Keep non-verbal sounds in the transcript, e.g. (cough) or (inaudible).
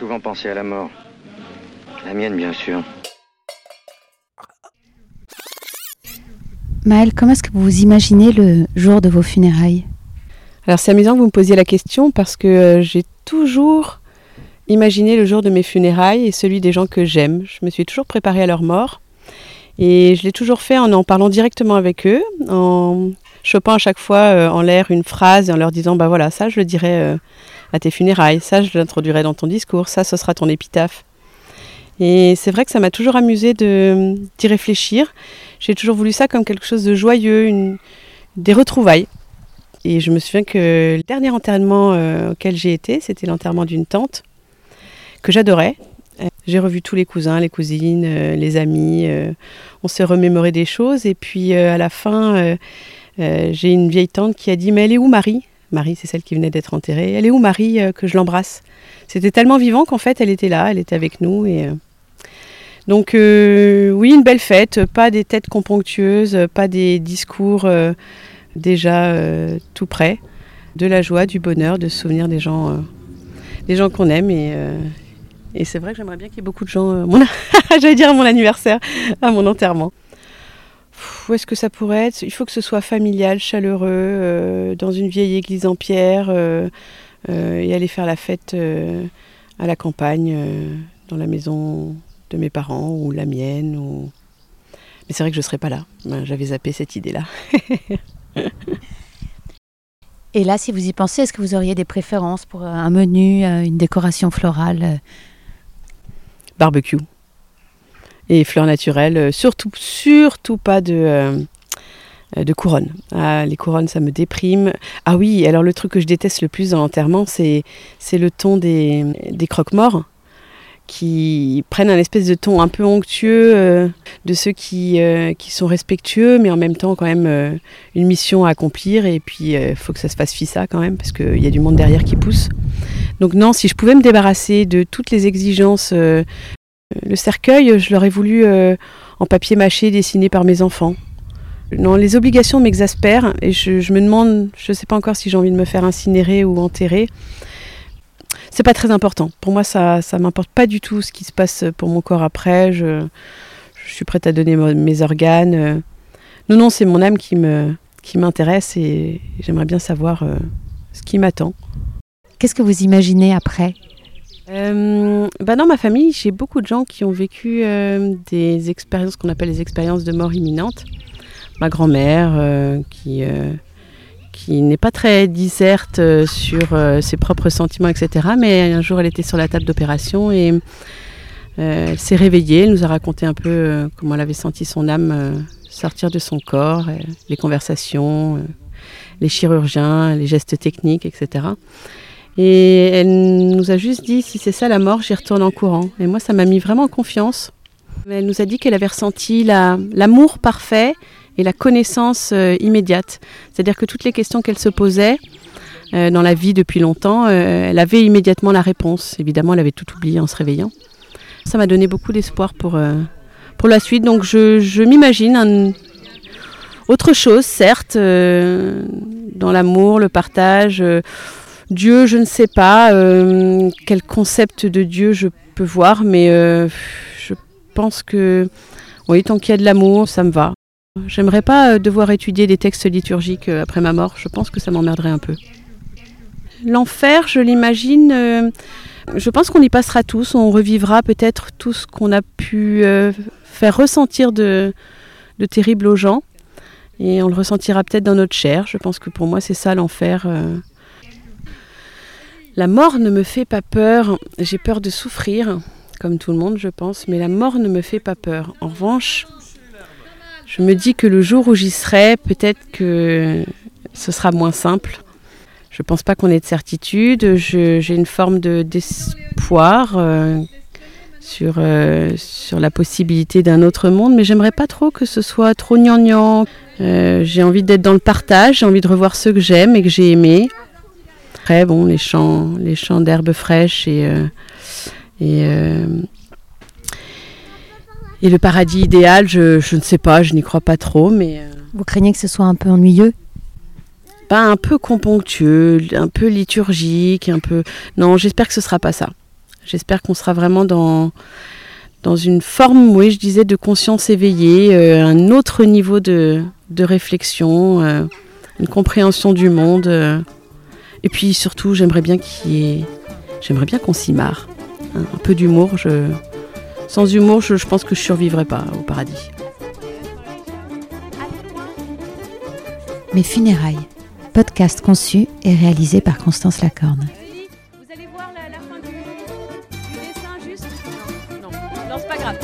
souvent pensé à la mort. La mienne, bien sûr. Maëlle, comment est-ce que vous vous imaginez le jour de vos funérailles? Alors c'est amusant que vous me posiez la question parce que euh, j'ai toujours imaginé le jour de mes funérailles et celui des gens que j'aime. Je me suis toujours préparée à leur mort et je l'ai toujours fait en en parlant directement avec eux, en chopant à chaque fois euh, en l'air une phrase et en leur disant bah voilà ça je le dirai euh, à tes funérailles, ça je l'introduirai dans ton discours, ça ce sera ton épitaphe. Et c'est vrai que ça m'a toujours amusé d'y réfléchir. J'ai toujours voulu ça comme quelque chose de joyeux, des retrouvailles. Et je me souviens que le dernier enterrement euh, auquel j'ai été, c'était l'enterrement d'une tante que j'adorais. Euh, J'ai revu tous les cousins, les cousines, euh, les amis. on s'est remémoré des choses. Et puis à la fin, j'ai une vieille tante qui a dit Mais elle est où Marie? Marie, c'est celle qui venait d'être enterrée. Elle est où Marie euh, que je l'embrasse? C'était tellement vivant qu'en fait, elle était là, elle était avec nous. Et, euh, donc euh, oui, une belle fête, pas des têtes componctueuses, pas des discours déjà tout prêts, de la joie, du bonheur, de se souvenir des gens, des gens qu'on aime et, et c'est vrai que j'aimerais bien qu'il y ait beaucoup de gens, (laughs) j'allais dire à mon anniversaire, à mon enterrement. Où est-ce que ça pourrait être? Il faut que ce soit familial, chaleureux, euh, dans une vieille église en pierre, euh, euh, et aller faire la fête à la campagne, dans la maison de mes parents ou la mienne. Ou... Mais c'est vrai que je ne serais pas là. Ben, J'avais zappé cette idée-là. (laughs) Et là, si vous y pensez, est-ce que vous auriez des préférences pour un menu, une décoration florale Barbecue. Et fleurs naturelles, euh, surtout, surtout pas de, euh, euh, de couronne. Ah, les couronnes, ça me déprime. Ah oui, alors le truc que je déteste le plus dans l'enterrement, c'est le ton des, croque-morts qui prennent un espèce de ton un peu onctueux de ceux qui, sont respectueux, mais en même temps quand même une mission à accomplir. Et puis il faut que ça se fasse fissa quand même, parce qu'il y a du monde derrière qui pousse. Donc non, si je pouvais me débarrasser de toutes les exigences, le cercueil, je l'aurais voulu euh, en papier mâché dessiné par mes enfants. Non, les obligations m'exaspèrent et je, me demande, je ne sais pas encore si j'ai envie de me faire incinérer ou enterrer. C'est pas très important. Pour moi, ça, ça m'importe pas du tout ce qui se passe pour mon corps après. Je, je suis prête à donner mes organes. euh. Non, non, c'est mon âme qui me, qui m'intéresse et j'aimerais bien savoir euh, ce qui m'attend. Qu'est-ce que vous imaginez après? Euh, bah dans ma famille, j'ai beaucoup de gens qui ont vécu euh, des expériences qu'on appelle les expériences de mort imminente. Ma grand-mère, euh, qui, euh, qui n'est pas très diserte euh, sur ses propres sentiments, etc. Mais un jour, elle était sur la table d'opération et elle s'est réveillée. Elle nous a raconté un peu comment elle avait senti son âme sortir de son corps, les conversations, les chirurgiens, les gestes techniques, etc. Et elle nous a juste dit si c'est ça la mort, j'y retourne en courant. Et moi, ça m'a mis vraiment en confiance. Elle nous a dit qu'elle avait ressenti la- l'amour parfait et la connaissance euh, immédiate. C'est-à-dire que toutes les questions qu'elle se posait euh, dans la vie depuis longtemps, euh, elle avait immédiatement la réponse. Évidemment, elle avait tout oublié en se réveillant. Ça m'a donné beaucoup d'espoir pour, pour la suite. Donc je, m'imagine autre chose, certes, dans l'amour, le partage. Dieu, je ne sais pas euh, quel concept de Dieu je peux voir, mais euh, je pense que oui, tant qu'il y a de l'amour, ça me va. J'aimerais pas euh, devoir étudier des textes liturgiques euh, après ma mort. Je pense que ça m'emmerderait un peu. L'enfer, je l'imagine. euh, je pense qu'on y passera tous. On revivra peut-être tout ce qu'on a pu euh, faire ressentir de, de terrible aux gens. Et on le ressentira peut-être dans notre chair. Je pense que pour moi, c'est ça l'enfer. Euh. La mort ne me fait pas peur. J'ai peur de souffrir, comme tout le monde, je pense, mais la mort ne me fait pas peur. En revanche, je me dis que le jour où j'y serai, peut-être que ce sera moins simple. Je pense pas qu'on ait de certitude. J'ai une forme de- d'espoir euh, sur, euh, sur la possibilité d'un autre monde, mais j'aimerais pas trop que ce soit trop gnangnan. Euh, j'ai envie d'être dans le partage, j'ai envie de revoir ceux que j'aime et que j'ai aimés. Après, bon, les champs, les champs d'herbes fraîches et, euh, et, euh, et le paradis idéal, je, je ne sais pas, je n'y crois pas trop, mais euh, Vous craignez que ce soit un peu ennuyeux? Pas un peu componctueux, un peu liturgique, un peu. Non, j'espère que ce sera pas ça. J'espère qu'on sera vraiment dans, dans une forme, oui, je disais, de conscience éveillée, euh, un autre niveau de, de réflexion, euh, une compréhension du monde. euh. Et puis surtout, j'aimerais bien qu'il y ait- j'aimerais bien qu'on s'y marre. hein, un peu d'humour. Je... Sans humour, je, je pense que je survivrais pas au paradis. Mes funérailles. Podcast conçu et réalisé par Constance Lacorne. Vous allez voir la, la fin du, du dessin juste Non, non, non c'est pas grave.